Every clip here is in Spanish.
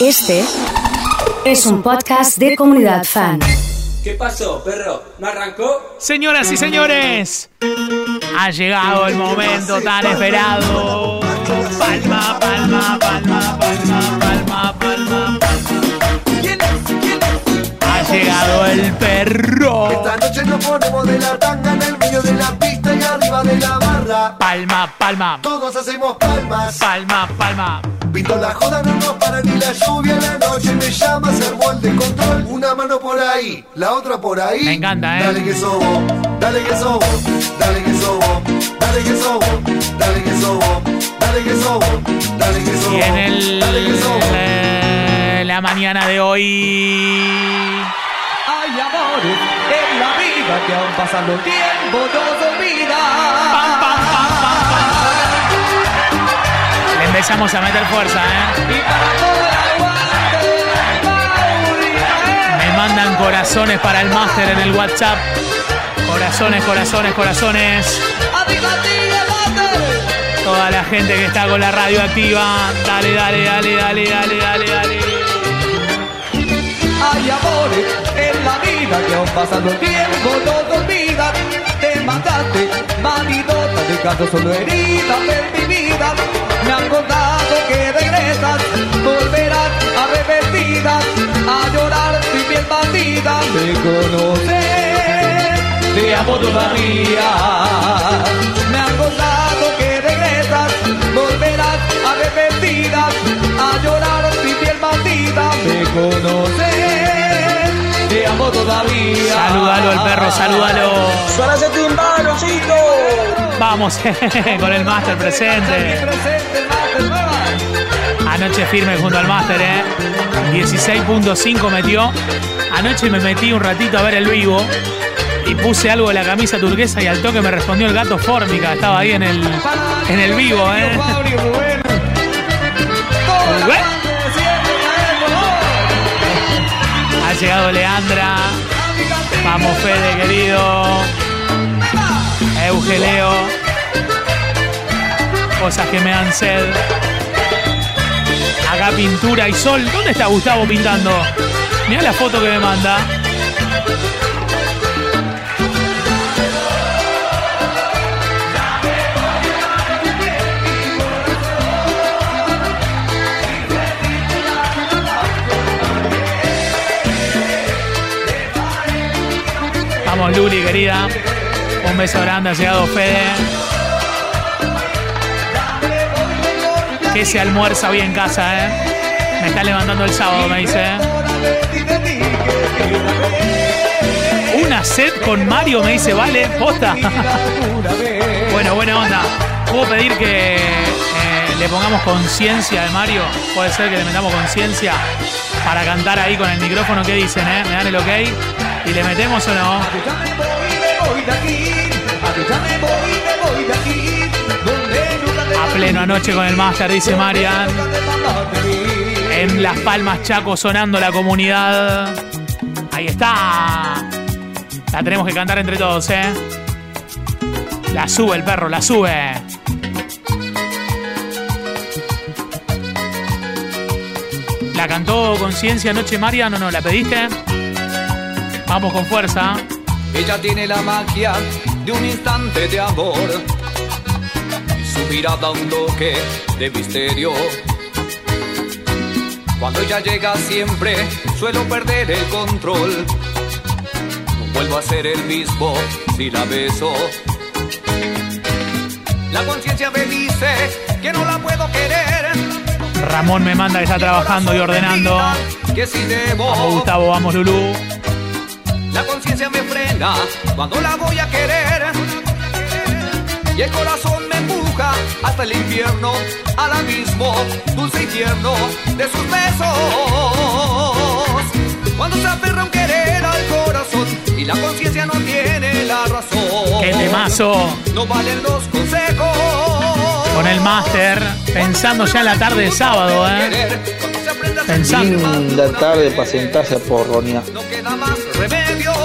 Este es un podcast de comunidad fan. ¿Qué pasó, perro? ¿No arrancó? Señoras y señores, ha llegado el momento tan esperado. Palma, palma, palma, palma, palma, palma. Ha llegado el perro. Esta noche nos ponemos de la tanga en el medio de la pista y arriba de la barra. Palma, palma, Todos hacemos palmas. palma, palma. Pito la joda, no nos para ni la lluvia. La noche me llama, se el de control. Una mano por ahí, la otra por ahí. Me encanta, ¿eh? Dale que sobo, dale que sobo, dale que sobo, dale que sobo, dale que sobo, dale que sobo, dale que sobo. Y en el, dale que sobo. eh, la mañana de hoy. Hay amores en la vida que aún pasando el tiempo nos Le empezamos a meter fuerza, ¿eh? Me mandan corazones para el máster en el WhatsApp. Corazones, corazones, corazones. Toda la gente que está con la radio activa. Dale, dale, dale, dale, dale, dale, dale. Hay amores en la vida que aún pasando el tiempo nos olvida. Te mataste, maridota, dejando solo heridas en mi vida. Me han contado que regresas, volverás arrepentidas a llorar tu piel batida. Me conoces, te amo todavía. Me han contado que regresas, volverás arrepentidas a llorar tu piel batida. Me conoces, todavía. Salúdalo al perro, salúdalo. ¡Suárase timbalo, chico! Vamos con el máster presente. Anoche firme junto al máster, ¿eh? 16.5 metió. Anoche me metí un ratito a ver el vivo. Y puse algo de la camisa turquesa y al toque me respondió el gato Fórmica. Estaba ahí en el, en el vivo, ¿eh? Llegado Leandra. Vamos, Fede, querido. Eugeleo. Cosas que me dan sed. Acá pintura y sol. ¿Dónde está Gustavo pintando? Mira la foto que me manda. Vamos, Luli, querida. Un beso grande, ha llegado Fede. Que se almuerza hoy en casa, ¿eh? Me está levantando el sábado, me dice. ¿eh? Una set con Mario, me dice, vale, posta. bueno, buena onda. ¿Puedo pedir que eh, le pongamos conciencia de Mario? Puede ser que le metamos conciencia para cantar ahí con el micrófono. ¿Qué dicen, eh? ¿Me dan el ok? ¿Y le metemos o no? A pleno anoche con el máster, dice Marian. En Las Palmas Chaco sonando la comunidad. Ahí está. La tenemos que cantar entre todos, ¿eh? La sube el perro, la sube. ¿La cantó Conciencia anoche, Marian, o no? ¿La pediste? Vamos con fuerza. Ella tiene la magia de un instante de amor y su mirada un toque de misterio. Cuando ella llega siempre suelo perder el control. No vuelvo a ser el mismo si la beso. La conciencia me dice que no la puedo querer. Ramón me manda que está trabajando y ordenando. Que si debo. Vamos, Gustavo, vamos, Lulú. Me frena cuando la voy a querer. Y el corazón me empuja hasta el infierno, al abismo, dulce y tierno de sus besos. Cuando se aferra un querer al corazón y la conciencia no tiene la razón. ¡Qué temazo! No valen los consejos. Con el máster, pensando ya en la tarde de sábado, ¿eh? Querer, cuando se aprende a Pensando. Linda tarde para sentarse a porronear. no queda más remedio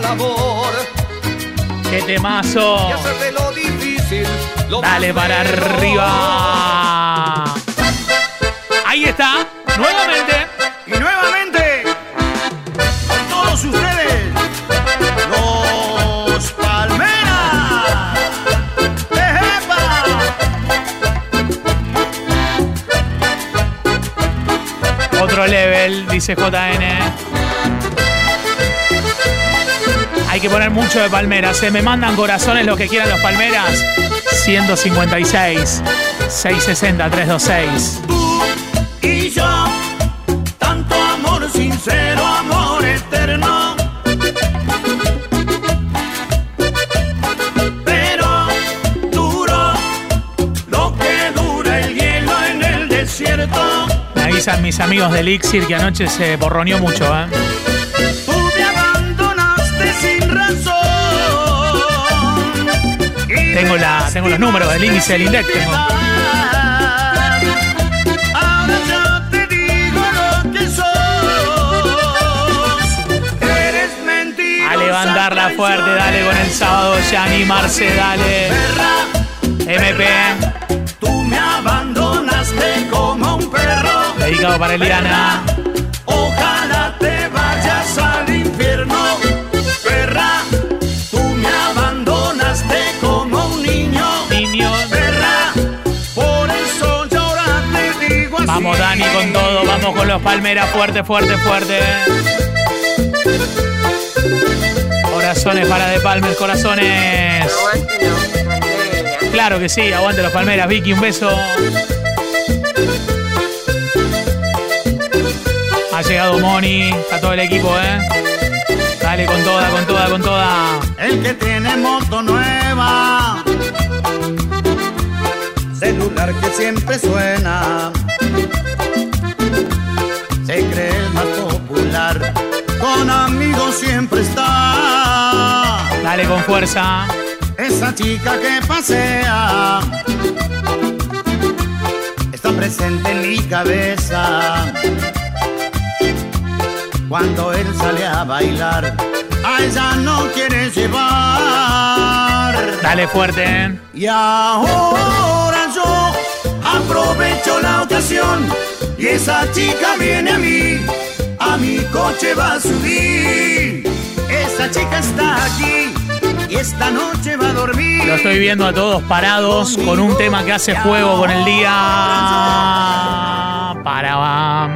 la labor. ¡Qué temazo! Difícil, lo Dale para arriba. Ahí está, nuevamente. Y nuevamente, todos ustedes, los Palmeras. ¡Ejepa! Otro level, dice JN. Hay que poner mucho de palmeras. Se me mandan corazones los que quieran los palmeras. 156 660 326. Tú y yo, tanto amor sincero, amor eterno. Pero duro lo que dura el hielo en el desierto. Me avisan mis amigos del Elixir que anoche se borroneó mucho, ¿eh? Tengo la- tengo los números del índice del INDEC, tengo. Ahora yo te digo lo que sos. Eres mentira. A levantarla fuerte, dale con el sábado, ya animarse, dale. MP, Tú me abandonaste como un perro. dedicado para Eliana. Ojalá te vayas al infierno, perra. Dani con todo, vamos con los palmeras, fuerte, fuerte, fuerte. Corazones para de palmes, corazones. Claro que sí, aguante los palmeras, Vicky, un beso. Ha llegado Moni, está todo el equipo, ¿eh? Dale con toda, con toda, con toda. El que tiene moto nueva, celular que siempre suena, se cree el más popular, con amigos siempre está. Dale con fuerza. Esa chica que pasea está presente en mi cabeza. Cuando él sale a bailar, a ella no quiere llevar. Dale fuerte. Y ahora yo aprovecho la ocasión y esa chica viene a mí, a mi coche va a subir. Esa chica está aquí y esta noche va a dormir. Lo estoy viendo a todos parados con un tema que hace fuego con el día. Para.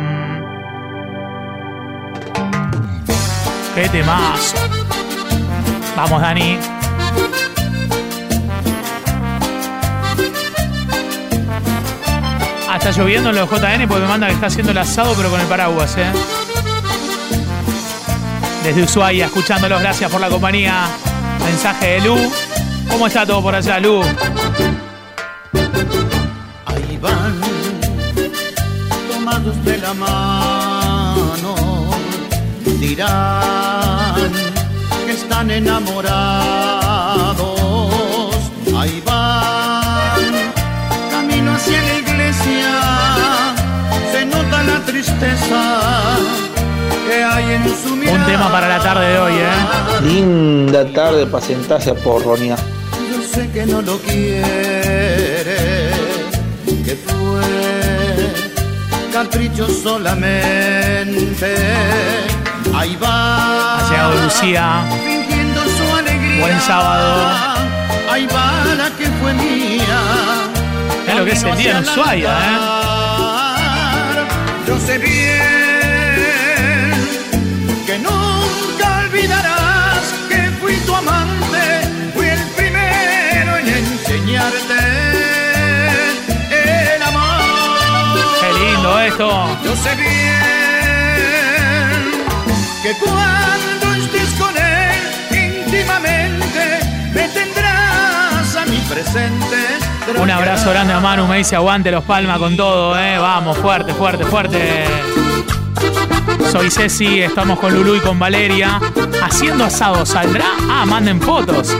¡Qué temazo! Vamos, Dani. Está lloviendo en los JN porque me manda que está haciendo el asado, pero con el paraguas, ¿eh? Desde Ushuaia, escuchándolos, gracias por la compañía. Mensaje de Lu. ¿Cómo está todo por allá, Lu? Ahí van, tomados de la mano, dirán que están enamorados. Tristeza que hay en su mirada. Un tema para la tarde de hoy, ¿eh? Linda tarde para sentarse a porronear. Yo sé que no lo quiere, que fue capricho solamente. Ahí va. Ha llegado Lucía. Fingiendo su alegría. Buen sábado. Ahí va la que fue mía. Es lo que es el día en Ushuaia, ¿eh? Yo sé bien que nunca olvidarás que fui tu amante, fui el primero en enseñarte el amor. Qué lindo esto. Yo sé bien que cuando estés con él íntimamente me tendrás a mi presente. Un abrazo grande a Manu, me dice aguante los palmas con todo, ¿eh? Vamos, fuerte, fuerte, fuerte. Soy Ceci, estamos con Lulu y con Valeria haciendo asado. ¿Saldrá? Ah, manden fotos.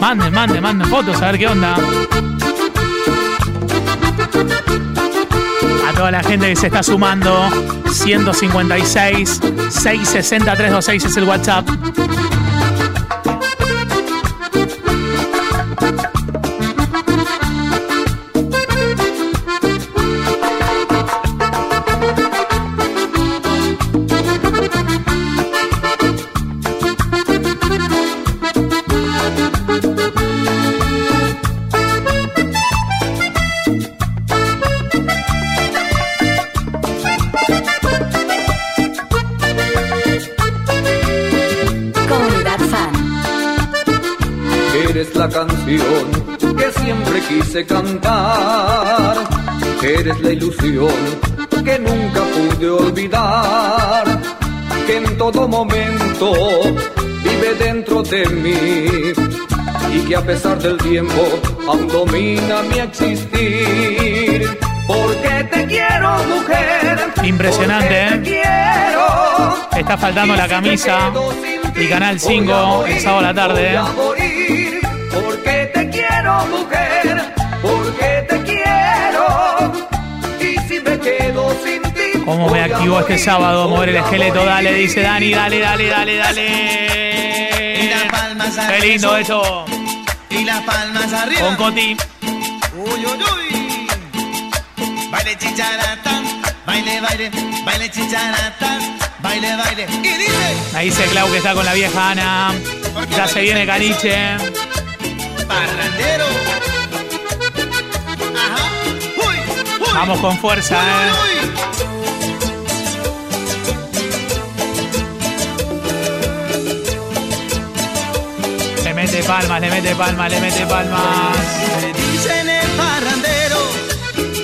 Manden, manden, manden fotos, a ver qué onda. A toda la gente que se está sumando, 156 660 326 es el WhatsApp. Quise cantar. Eres la ilusión que nunca pude olvidar, que en todo momento vive dentro de mí y que a pesar del tiempo aún domina mi existir. Porque te quiero, mujer. Impresionante, porque te ¿eh? quiero. Está faltando la camisa y Canal 5 el sábado a la tarde. Quiero, mujer, porque te quiero. Y si me quedo sin ti. ¿Cómo me activó este sábado mover el esqueleto? Dale, dice Dani, dale, dale, dale, dale. Y las palmas Qué arriba. lindo esto. Y las palmas arriba. Con Coti. Uy, uy, uy. Baile chicharata, baile, baile, baile chicharata, baile, baile. Y dice, Ahí dice Clau que está con la vieja Ana. Ya se viene Caniche. Parrandero. Ajá. Uy, uy. Vamos con fuerza, eh. Uy, uy. Le mete palmas, le mete palmas, le mete palmas. Me dicen el parrandero,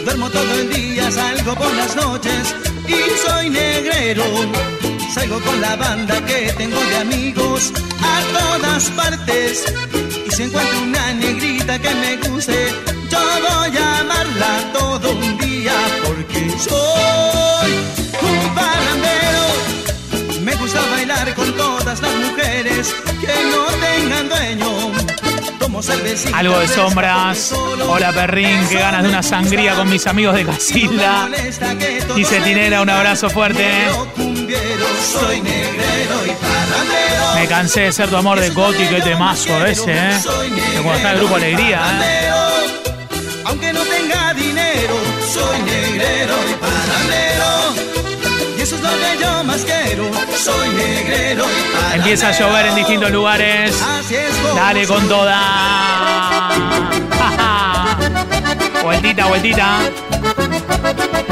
duermo todo el día, salgo por las noches y soy negrero. Salgo con la banda que tengo de amigos a todas partes. Y si encuentro una negrita que me guste, yo voy a amarla todo un día porque soy un parrandero. Me gusta bailar con todas las mujeres que no tengan dueño. Algo de sombras. Hola perrín, qué ganas de una sangría con mis amigos de Casilda. Dice Tinera, un abrazo fuerte. Y parrandero. Me cansé de ser tu amor de Coti, qué temazo ese, eh. Que cuando está el grupo Alegría, eh. Aunque no tenga dinero, soy negrero y parrandero. Y eso es lo que yo más quiero. Soy negrero. Empieza a llover en distintos lugares. Dale con toda. vueltita, vueltita.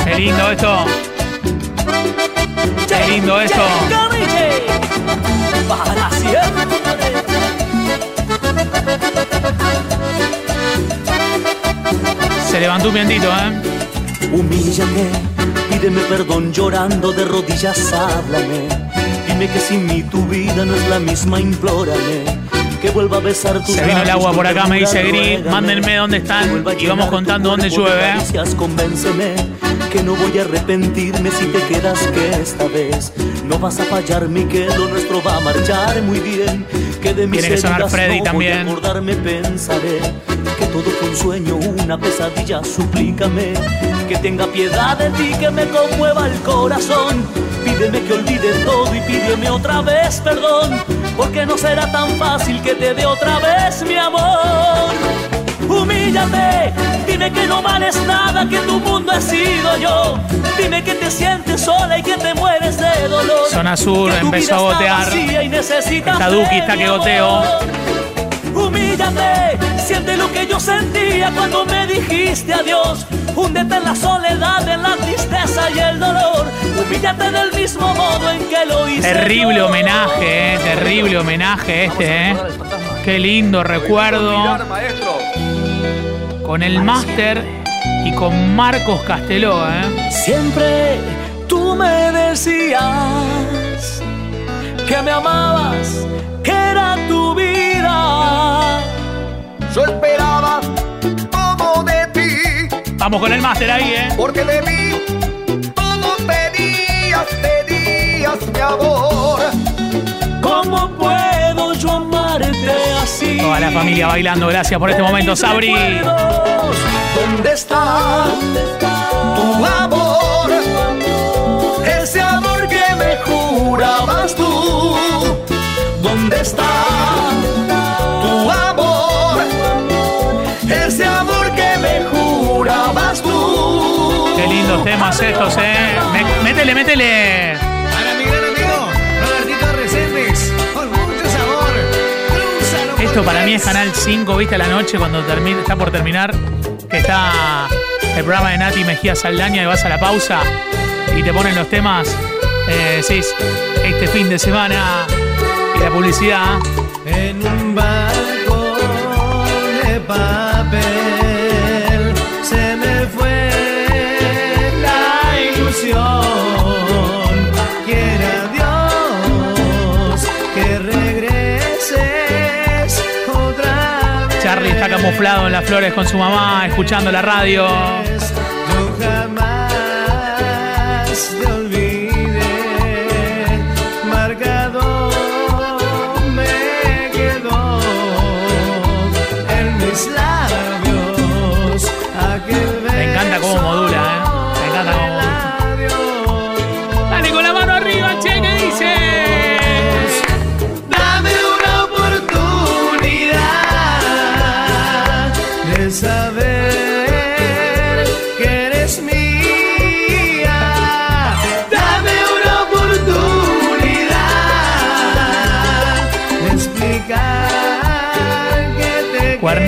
Qué lindo esto. Qué lindo esto. Se levantó un vientito, ¿eh? Humíllate, pídeme perdón llorando de rodillas, háblame. Dime que sin mí tu vida no es la misma, implórame. Que vuelva a besar tus Se vino el agua por acá, me dice Gris. Mándenme dónde están y vamos contando tu dónde llueve. ¿eh? Convénceme que no voy a arrepentirme si te quedas que esta vez no vas a fallarme y que lo nuestro va a marchar muy bien. Que de mis Tiene que sonar Freddy no también. voy a acordarme, pensaré que todo fue un sueño, una pesadilla, suplícame que tenga piedad de ti, que me conmueva el corazón. Pídeme que olvide todo y pídeme otra vez perdón, porque no será tan fácil que te dé otra vez mi amor. Humíllate, dime que no vales nada, que tu mundo he sido yo. Dime que te sientes sola y que te mueres de dolor. Zona Sur empezó a gotear. Está Duki, está que goteo. Humíllate, siente lo que yo sentía cuando me dijiste adiós. Húndete en la soledad, en la tristeza y el dolor. Humíllate del mismo modo en que lo hice. Terrible yo. homenaje, eh, terrible homenaje este, eh. Qué lindo recuerdo. Con el máster y con Marcos Casteló, eh. Siempre tú me decías que me amabas, que era tu vida. Yo esperaba todo de ti, Vamos con el máster ahí, eh. porque de mí todo pedías, pedías mi amor. ¿Cómo puedo? Toda la familia bailando, gracias por este momento, Sabri. ¿Dónde está tu amor? Ese amor que me jurabas tú. ¿Dónde está tu amor? Ese amor que me jurabas tú. Qué lindos temas estos, eh. Métele, métele. Para mí es. Canal 5, viste, a la noche cuando termina, está por terminar, que está el programa de Nati Mejía Saldaña y vas a la pausa y te ponen los temas, eh, este fin de semana y la publicidad. En un barco de papel camuflado en las flores con su mamá, escuchando la radio.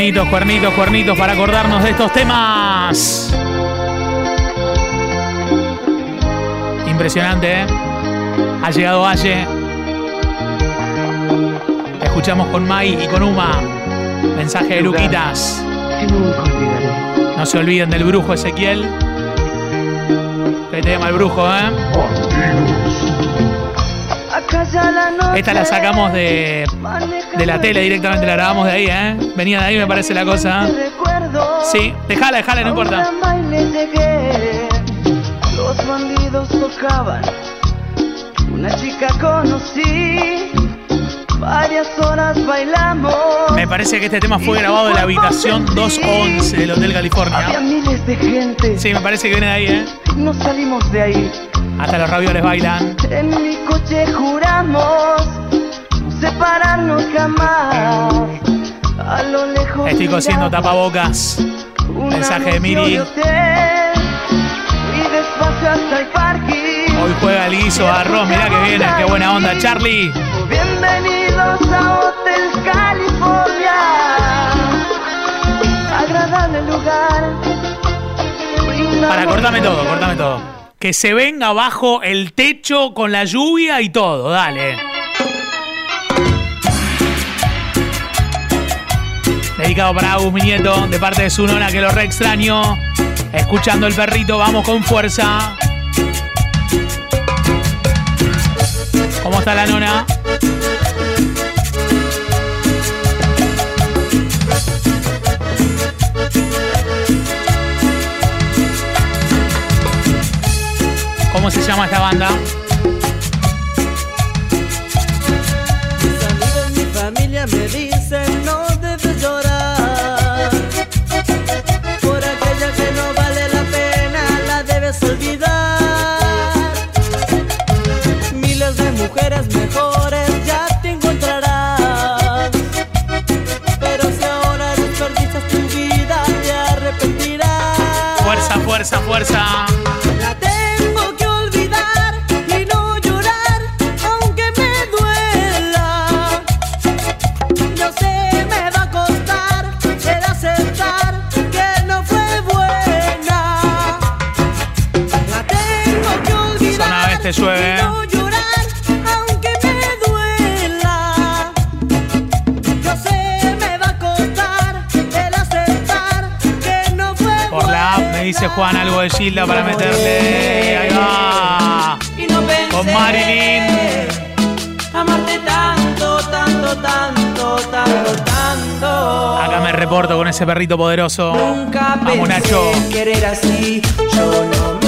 Cuernitos, cuernitos, cuernitos para acordarnos de estos temas. Impresionante, ¿eh? Ha llegado Valle. Escuchamos con Mai y con Uma. Mensaje de Luquitas. No se olviden del brujo Ezequiel. Qué tema el brujo, ¿eh? Esta la sacamos de, de la tele directamente, la grabamos de ahí, ¿eh? Venía de ahí, me parece la cosa. Sí, dejala, dejala, no importa. Los bandidos tocaban. Una chica conocí. Varias horas bailamos. Me parece que este tema fue grabado en la habitación 211 del Hotel Había California. miles de gente. Sí, me parece que viene de ahí, ¿eh? No salimos de ahí. Hasta los ravioles bailan. En coche juramos no separarnos jamás. A lo lejos. Estoy cosiendo tapabocas. Mensaje de Miri. hotel. Y despacio hasta el parking. Hoy juega el guiso arroz, mirá que viene, qué buena onda, Charlie. Bienvenidos a Hotel California. Agradable lugar. Para, cortame todo, cortame todo. Que se venga abajo el techo con la lluvia y todo, dale. Dedicado para Agus, mi nieto, de parte de su nona que lo re extraño. Escuchando el perrito, vamos con fuerza. ¿Cómo está la nona? ¿Cómo se llama esta banda? Mis amigos, mi familia me dicen no debes llorar Por aquella que no vale la pena la debes olvidar Miles de mujeres mejores ya te encontrarás Pero si ahora desperdicias tu vida te arrepentirás Fuerza, fuerza, fuerza. No llorar aunque me duela. Yo sé me va a costar el aceptar que no fue Por la app me dice Juan algo de Gilda para meterle. Ahí va. y no pensé Con Marilyn. amarte tanto, tanto, tanto, tanto, tanto. Acá me reporto con ese perrito poderoso. Nunca Vamos, Nacho. pensé querer así. Yo no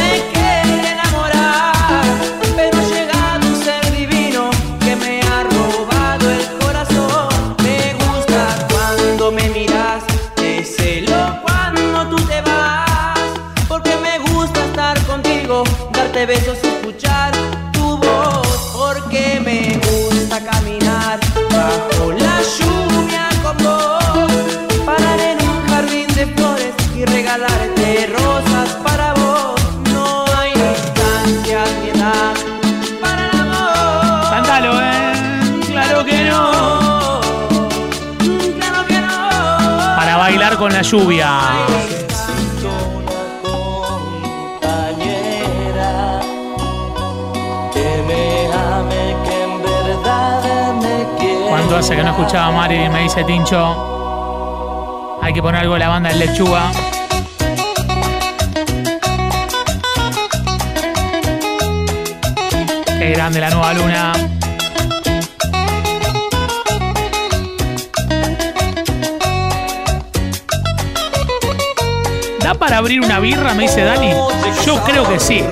quiera. ¿Cuánto hace que no escuchaba a Marilyn? Me dice Tincho. Hay que poner algo de la banda de lechuga. Qué grande la nueva luna. Para abrir una birra? Me dice Dani. Yo creo que sí.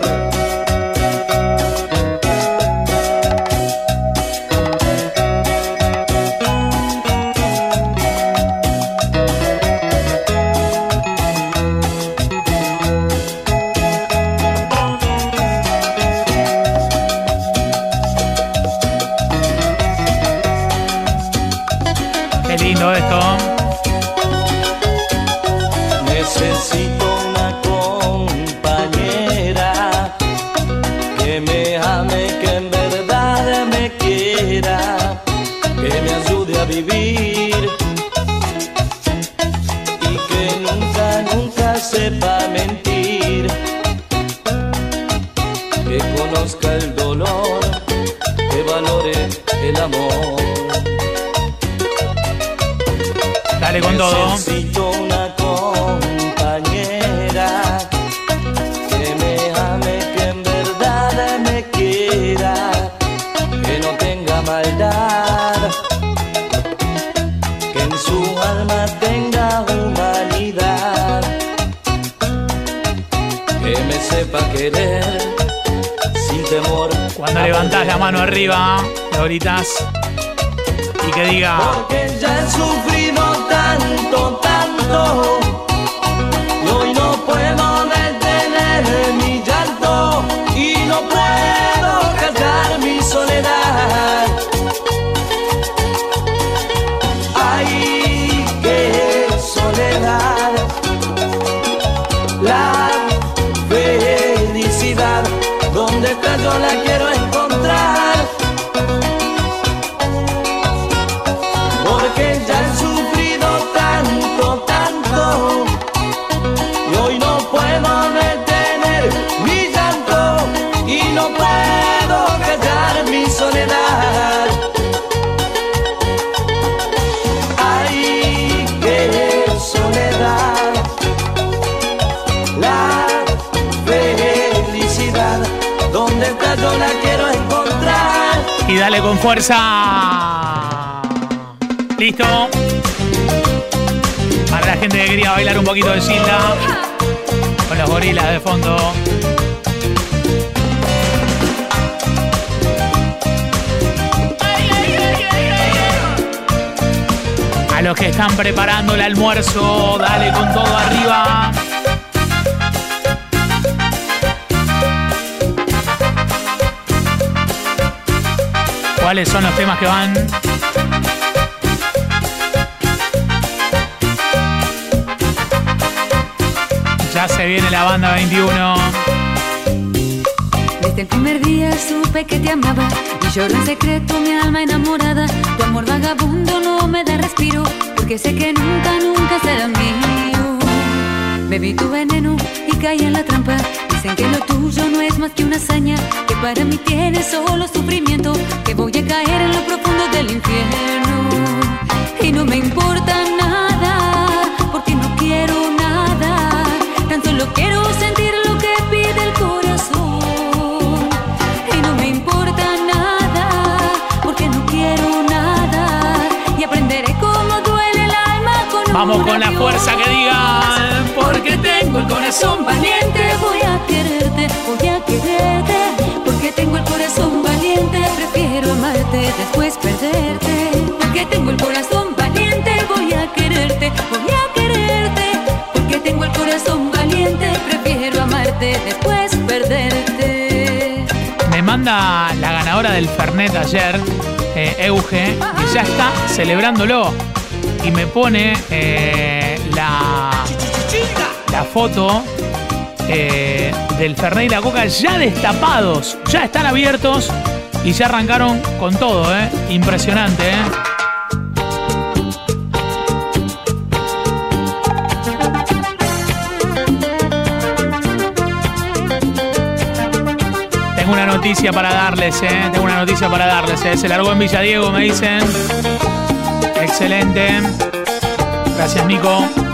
Y que diga. Fuerza. Listo. Para la gente que quería bailar un poquito de Gilda. Con los gorilas de fondo. A los que están preparando el almuerzo, dale con todo arriba. ¿Cuáles son los temas que van? Ya se viene la banda 21. Desde el primer día supe que te amaba y lloro en secreto mi alma enamorada. Tu amor vagabundo no me da respiro porque sé que nunca, nunca será mío. Bebí tu veneno y caí en la trampa. Dicen que lo tuyo no es más que una hazaña, que para mí tiene solo sufrimiento, que voy a caer en lo profundo del infierno. Y no me importa nada, porque no quiero nada, tan solo quiero sentir lo que pide el corazón. Y no me importa nada, porque no quiero nada, y aprenderé cómo duele el alma con Vamos un con la fuerza que digan. Porque tengo el corazón valiente, voy a quererte, voy a quererte. Porque tengo el corazón valiente, prefiero amarte, después perderte. Porque tengo el corazón valiente, voy a quererte, voy a quererte. Porque tengo el corazón valiente, prefiero amarte, después perderte. Me manda la ganadora del Fernet ayer, eh, Euge, que ya está celebrándolo. Y me pone eh, foto eh, del Fernet y la Coca ya destapados, ya están abiertos y ya arrancaron con todo, ¿eh? Impresionante, ¿eh? Tengo una noticia para darles, ¿eh? Tengo una noticia para darles, ¿eh? Se largó en Villa Diego, me dicen. Excelente. Gracias, Nico.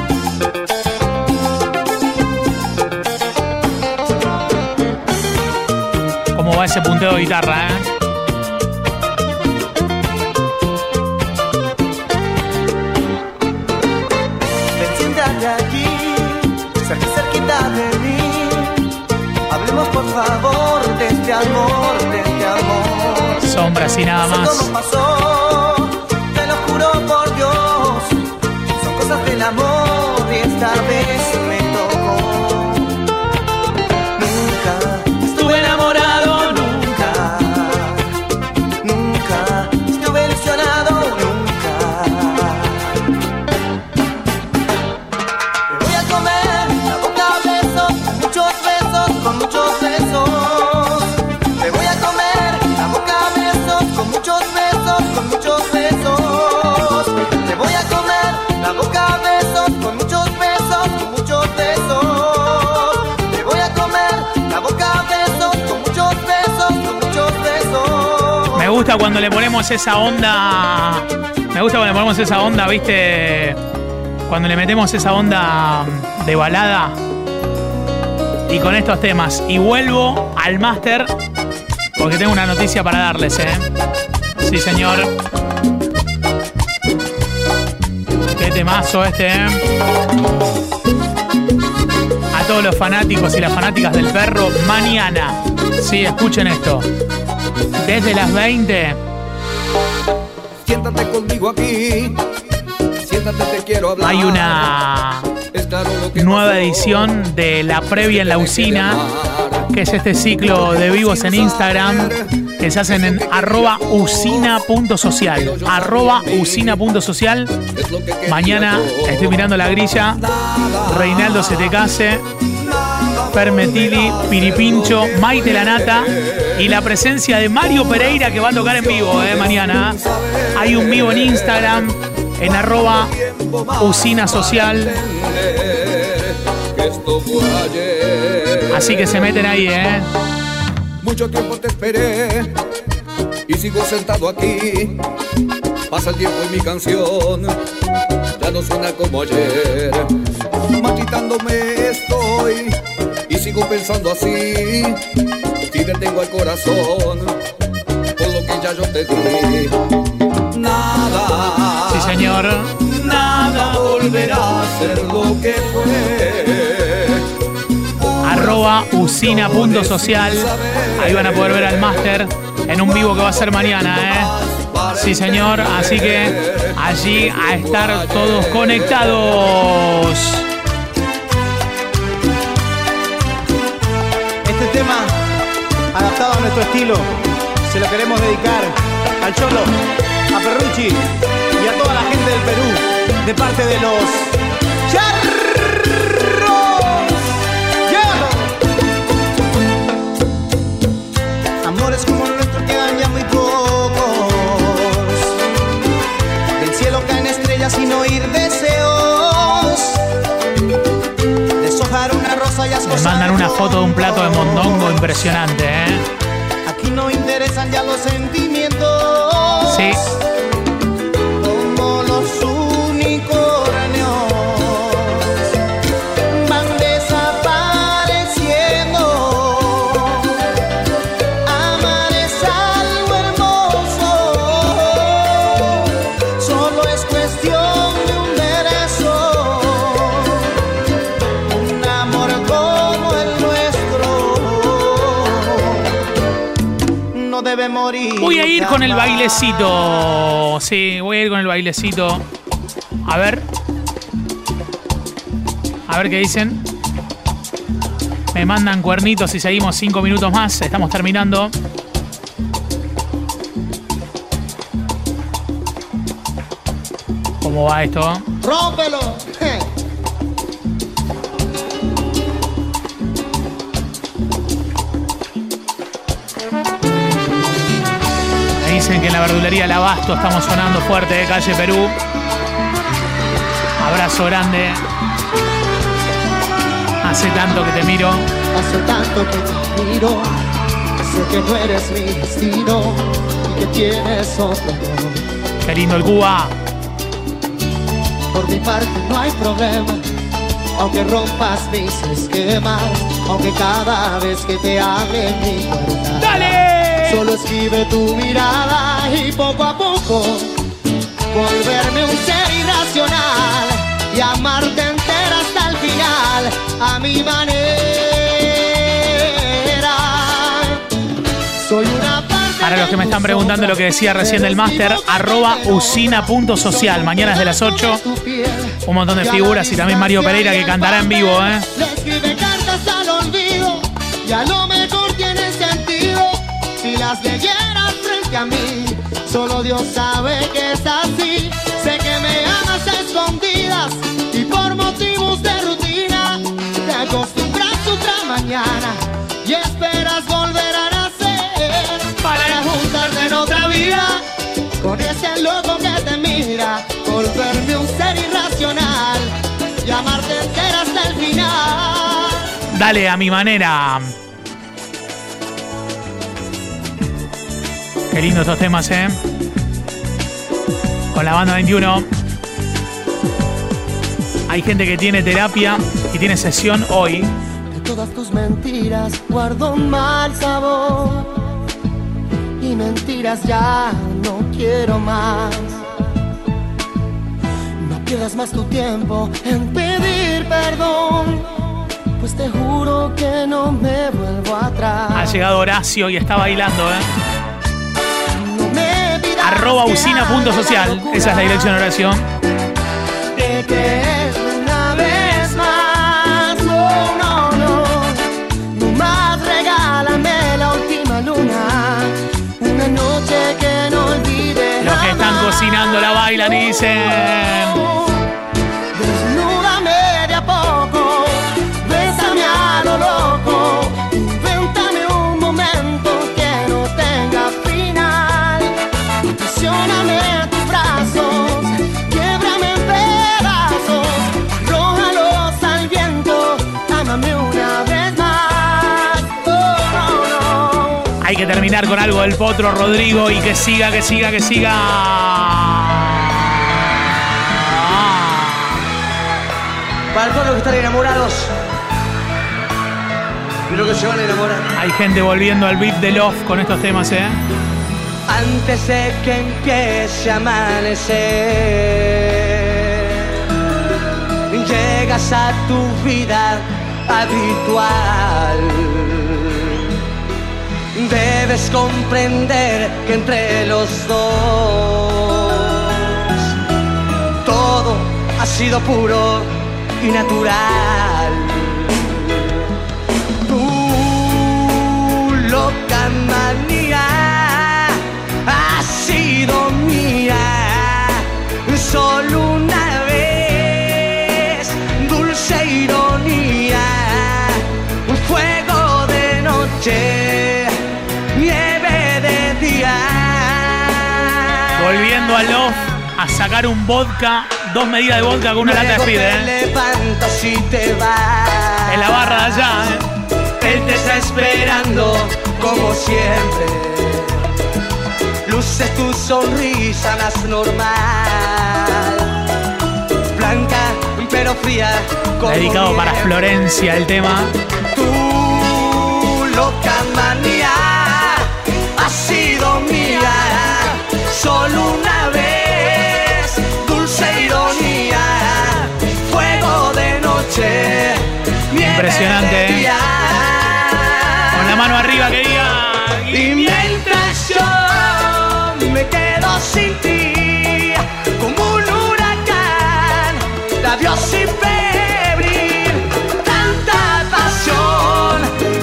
¿Cómo va ese punteo de guitarra, eh? Siéntate aquí, cerca, mitad de mí. Hablemos por favor de este amor, de este amor. Sombras y nada No sé más. cómo pasó, te lo juro por Dios. Son cosas del amor y esta vez me cuando le ponemos esa onda. Me gusta cuando le ponemos esa onda, ¿viste? Cuando le metemos esa onda de balada. Y con estos temas. Y vuelvo al máster. Porque tengo una noticia para darles, ¿eh? Sí, señor. Qué temazo este, ¿eh? A todos los fanáticos y las fanáticas del perro, mañana. Sí, escuchen esto. Desde las 20 Siéntate conmigo aquí. Siéntate, te quiero hablar. hay una nueva edición de la previa en la usina, que es este ciclo de vivos en Instagram que se hacen en arroba usina.social. Arroba usina.social. Mañana estoy mirando la grilla. Reinaldo se te case. Permetili, Piripincho, Maite Lanata y la presencia de Mario Pereira que va a tocar en vivo eh, mañana. Hay un vivo en Instagram en arroba usina social. Así que se meten ahí, ¿eh? Mucho tiempo te esperé y sigo sentado aquí. Pasa el tiempo y mi canción ya no suena como ayer. Machitándome estoy y sigo pensando así. Si detengo el corazón por lo que ya yo te di. Nada. Sí, señor. Nada volverá a ser lo que fue. arroba usina.social. Ahí van a poder ver al máster en un vivo que va a ser mañana, ¿eh? Sí, señor. Así que allí a estar todos conectados. Tema, adaptado a nuestro estilo, se lo queremos dedicar al Cholo, a Perrucci y a toda la gente del Perú, de parte de los Charros. ¡Llévalo! Amores como el nuestro quedan ya muy pocos. Del cielo caen estrellas sin oír deseos. Me mandan una foto de un plato de mondongo impresionante, ¿eh? Aquí no interesan ya los sentimientos. Sí. Voy a ir con el bailecito. Sí, voy a ir con el bailecito. A ver. A ver qué dicen. Me mandan cuernitos y seguimos cinco minutos más. Estamos terminando. ¿Cómo va esto? ¡Rómpelo! Verdulería El Abasto estamos sonando fuerte de calle Perú. Abrazo grande. Hace tanto que te miro. Hace tanto que te miro, sé que no eres mi destino y que tienes otro. Qué lindo el Cuba. Por mi parte no hay problema, aunque rompas mis esquemas, aunque cada vez que te hable mi puerta. ¡Dale! Solo escribe tu mirada y poco a poco volverme un ser irracional y amarte entera hasta el final. a mi manera. Soy una Para los que me están preguntando lo que decía recién del máster, arroba usina.social. Mañana es de las 8. Un montón de figuras y también Mario Pereira que cantará en vivo, ¿eh? Las frente a mí. Solo Dios sabe que es así. Sé que me amas a escondidas y por motivos de rutina te acostumbras otra mañana y esperas volver a nacer para juntarte en otra vida con ese loco que te mira, volverme un ser irracional y amarte entera hasta el final. Dale a mi manera. Qué lindo estos temas, ¿eh? Con la banda 21. Hay gente que tiene terapia y tiene sesión hoy. De todas tus mentiras guardo un mal sabor y mentiras ya no quiero más. No pierdas más tu tiempo en pedir perdón, pues te juro que no me vuelvo atrás. Ha llegado Horacio y está bailando, ¿eh? Arroba usina.social. Esa es la dirección de oración. de creerme una vez más. No, no, no. No más regálame la última luna. Una noche que no olvide. Los que están cocinando la bailan y dicen. Terminar con algo del potro Rodrigo y que siga, que siga, que siga. Para todos los que están enamorados. Pero que se van a enamorar. Hay gente volviendo al beat de Love con estos temas, ¿eh? Antes de que empiece a amanecer, llegas a tu vida habitual. Debes comprender que entre los dos todo ha sido puro y natural. Tu loca manía ha sido mía solo una vez. Dulce ironía, un fuego de noche. Volviendo a Love a sacar un vodka, dos medidas de vodka con una lata de speed, ¿eh? te vas. En la barra de allá, ¿eh? Él te está esperando como siempre. Luces tu sonrisa más normal. Blanca pero fría. Como Dedicado para. Florencia el tema. Solo una vez. Dulce ironía, fuego de noche. Impresionante, de ¿eh? Con la mano arriba que diga. Y mientras yo me quedo sin ti, como un huracán, labios sin febril, tanta pasión,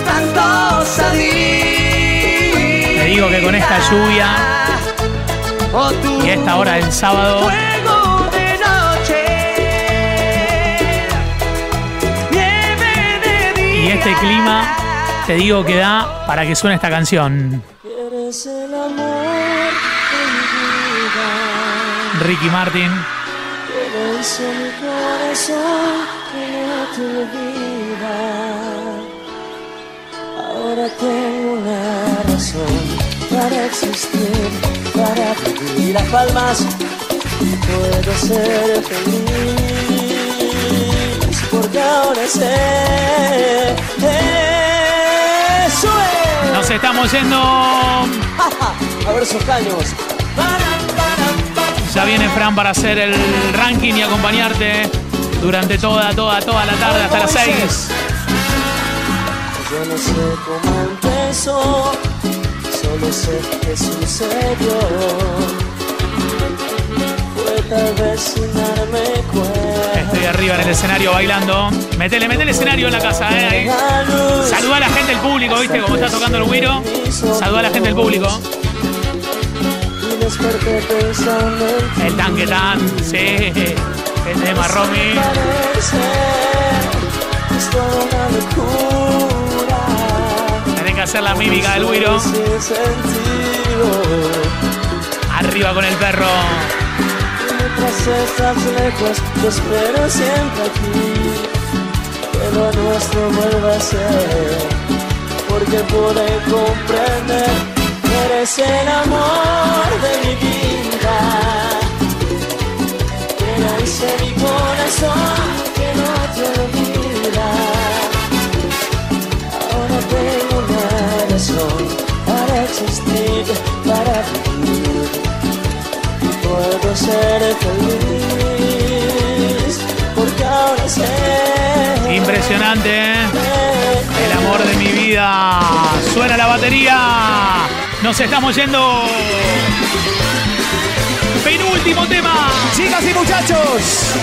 tanto osadía. Te digo que con esta lluvia Y esta hora del sábado, y este clima, te digo que da para que suene esta canción. Ricky Martin. Ahora tengo una razón para existir, para vivir a palmas. Puedo ser feliz porque ahora sé eso es. Nos estamos yendo. A ver esos caños. Ya viene Fran para hacer el ranking y acompañarte. durante toda, toda, toda la tarde hasta las 6. Yo no sé cómo empezó, solo sé que sucedió. Fue tal vez sin darme cuenta. Estoy arriba en el escenario bailando. Metele, metele escenario en la casa, eh. ahí. Saluda a la gente del público, ¿viste? Como está tocando el güiro. Saluda a la gente del público. El tanque tan, sí. El tema Romy. Parece es toda una locura. Hacer la mímica del sentido. Arriba con el perro. Mientras estás lejos, te espero siempre aquí. Que lo nuestro vuelva a ser. Porque pude comprender que eres el amor de mi vida. Hice mi corazón que no te olvida. Ahora tengo razón para existir, para vivir puedo ser feliz porque ahora sé Impresionante, ¿eh? El amor de mi vida. Suena la batería. Nos estamos yendo. Penúltimo tema. Chicas y muchachos,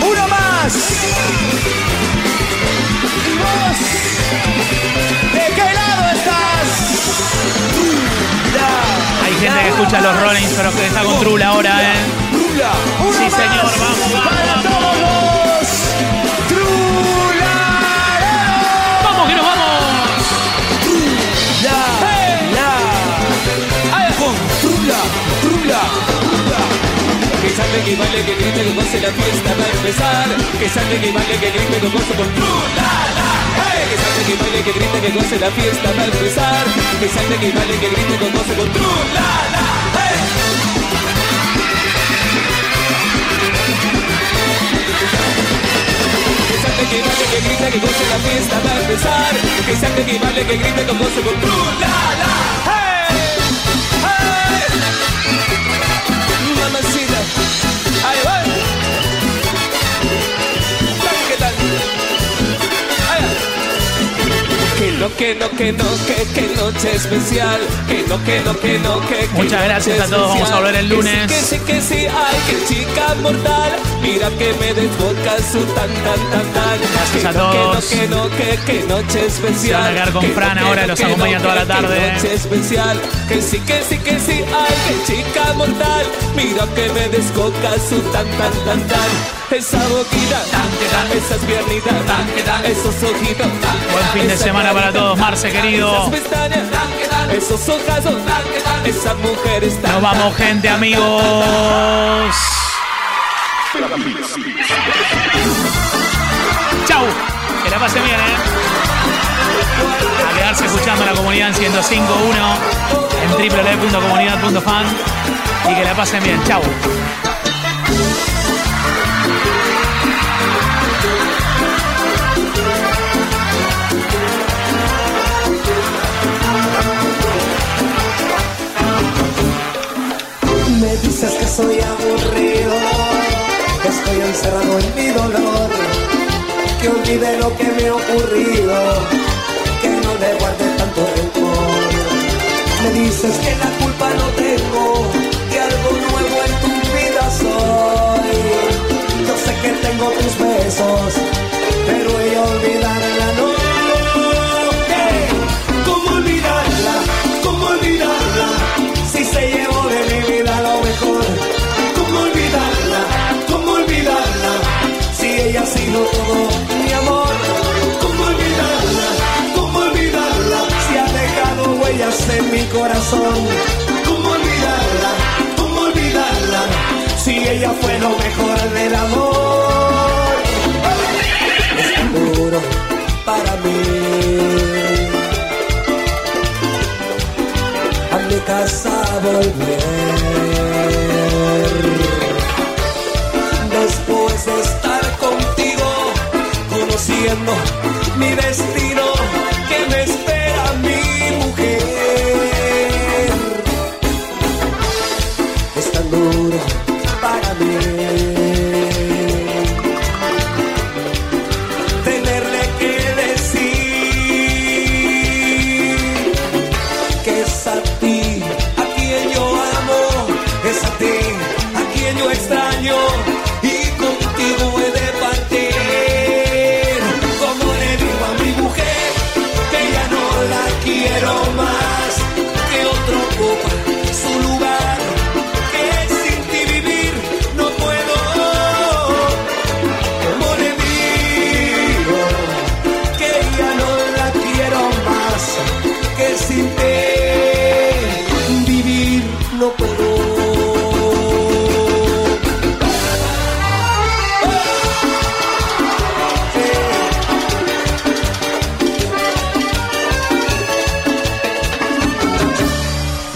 uno más. ¿Y vos? ¿De qué lado estás? Hay gente que escucha los Rollins, pero que está con Trula ahora, ¿eh? Uno Sí, señor, vamos, vamos, salve, que baile, que grite, que goce la fiesta va a empezar. Que salve, que baile, que grite, que goce con trula, la, hey. Que salve, que baile, que grite, que goce la fiesta va a empezar. Que salve, que baile, que grite, que goce con trula, la, hey. Que salve, que baile, que grite, que goce la fiesta va a empezar. Que salve, que baile, que grite, que goce con trula, la, hey. Hey. No, que no, que no, que, que noche especial. Que no, que no, que no, que, que Muchas gracias a todos, vamos a volver el especial. lunes. Que sí, que sí, que sí, ay, que chica mortal. Mira que me desboca su tan, tan, tan, tan. Gracias Que a no, todos. Que no, que no, que, que noche especial. Se van a quedar con Que no, Fran que ahora, no, los que no, acompaña toda la tarde. Noche especial. Que sí, que sí, que sí, ay, que chica mortal. Mira que me descoca su tan, tan, tan, tan. Esa boquita, esas piernitas, esos ojitos. Buen fin de semana para todos, Marce, querido. Esas esos ojazos, esa mujer está. Nos vamos, gente, amigos. Chau. Que la pasen bien, ¿eh? A quedarse escuchando la comunidad en 105.1 en www.comunidad.fan y que la pasen bien. Chau. Me dices que soy aburrido, estoy encerrado en mi dolor, que olvide lo que me ha ocurrido, que no le guarde tanto rencor. Me dices que la culpa no tengo, que algo nuevo en tu vida soy. Yo sé que tengo tus besos, pero ella olvidarla no. Hey, mi amor. ¿Cómo olvidarla? ¿Cómo olvidarla? Si ha dejado huellas en mi corazón. ¿Cómo olvidarla? ¿Cómo olvidarla? Si ella fue lo mejor del amor. Es duro para mí. a mi casa volver. Mi destino,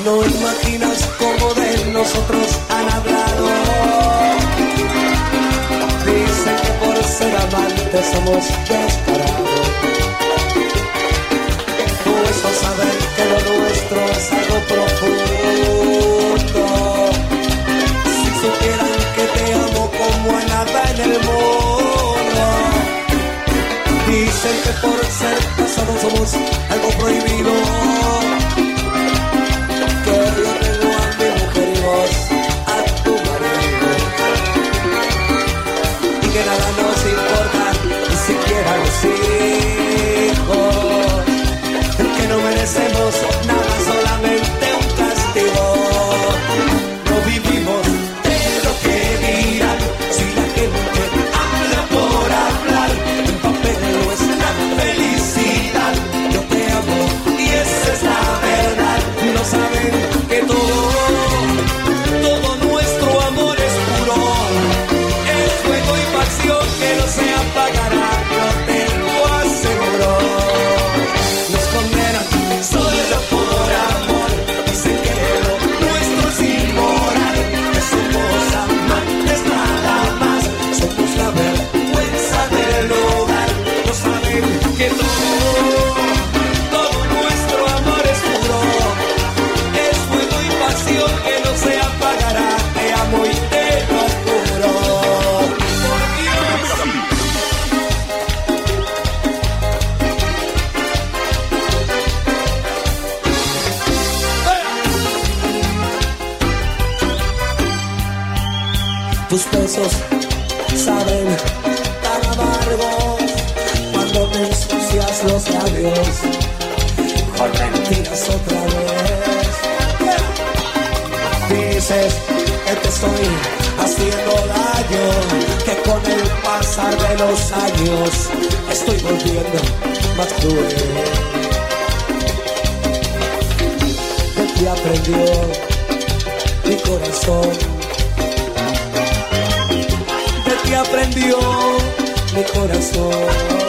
No imaginas cómo de nosotros han hablado. Dicen que por ser amantes somos descarados. Puesto a saber que lo nuestro es algo profundo. Si supieran que te amo como a nada en el mundo. Dicen que por ser pasados somos algo prohibido. los años estoy volviendo más cruel. De ti aprendió mi corazón. De ti aprendió mi corazón.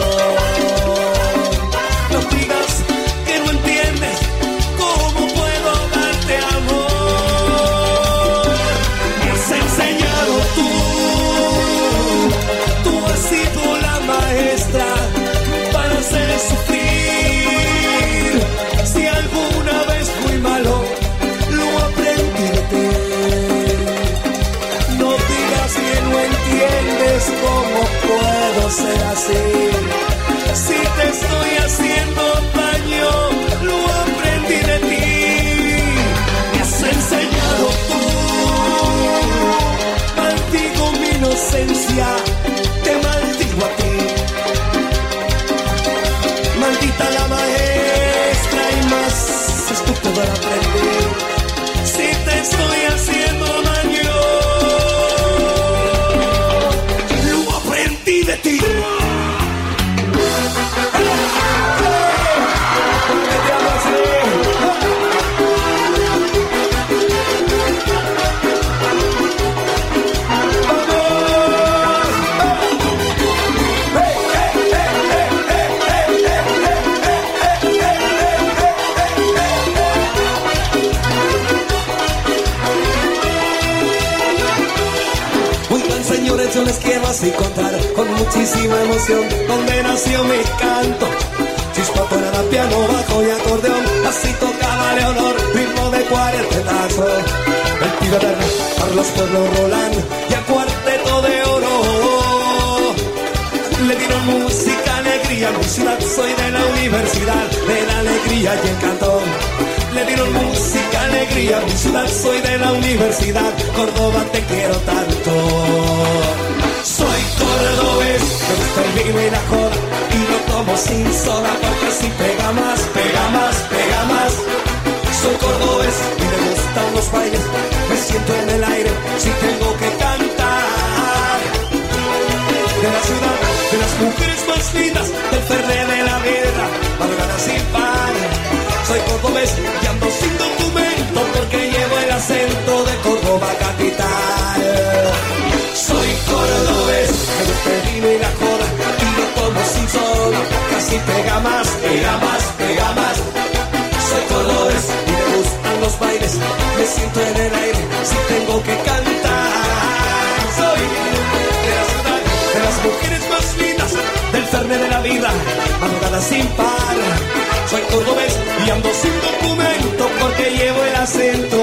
no será así. calle Le dieron música, alegría, mi ciudad, soy de la universidad. Córdoba, te quiero tanto. Soy cordobés, me gusta el vino y la joda. Y lo tomo sin soda porque si pega más, pega más. centro de Córdoba capital. Soy cordobés, el pedido y la joda, tiro como sin soda, casi pega más, pega más, pega más. Soy cordobés y me gustan los bailes, me siento en el aire si tengo que cantar. Soy de la ciudad de las mujeres vida, madrugada sin par. Soy cordobés y ando sin documento porque llevo el acento.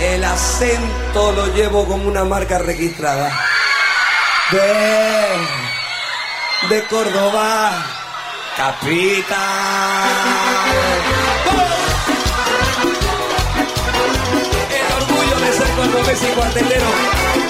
El acento lo llevo como una marca registrada. De, de Córdoba, capital. El orgullo de ser cordobés y cuartelero